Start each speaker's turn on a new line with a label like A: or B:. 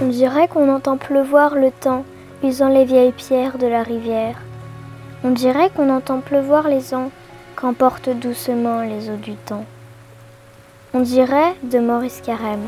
A: On dirait qu'on entend pleuvoir le temps, usant les vieilles pierres de la rivière. On dirait qu'on entend pleuvoir les ans, qu'emportent doucement les eaux du temps. On dirait, de Maurice Carême,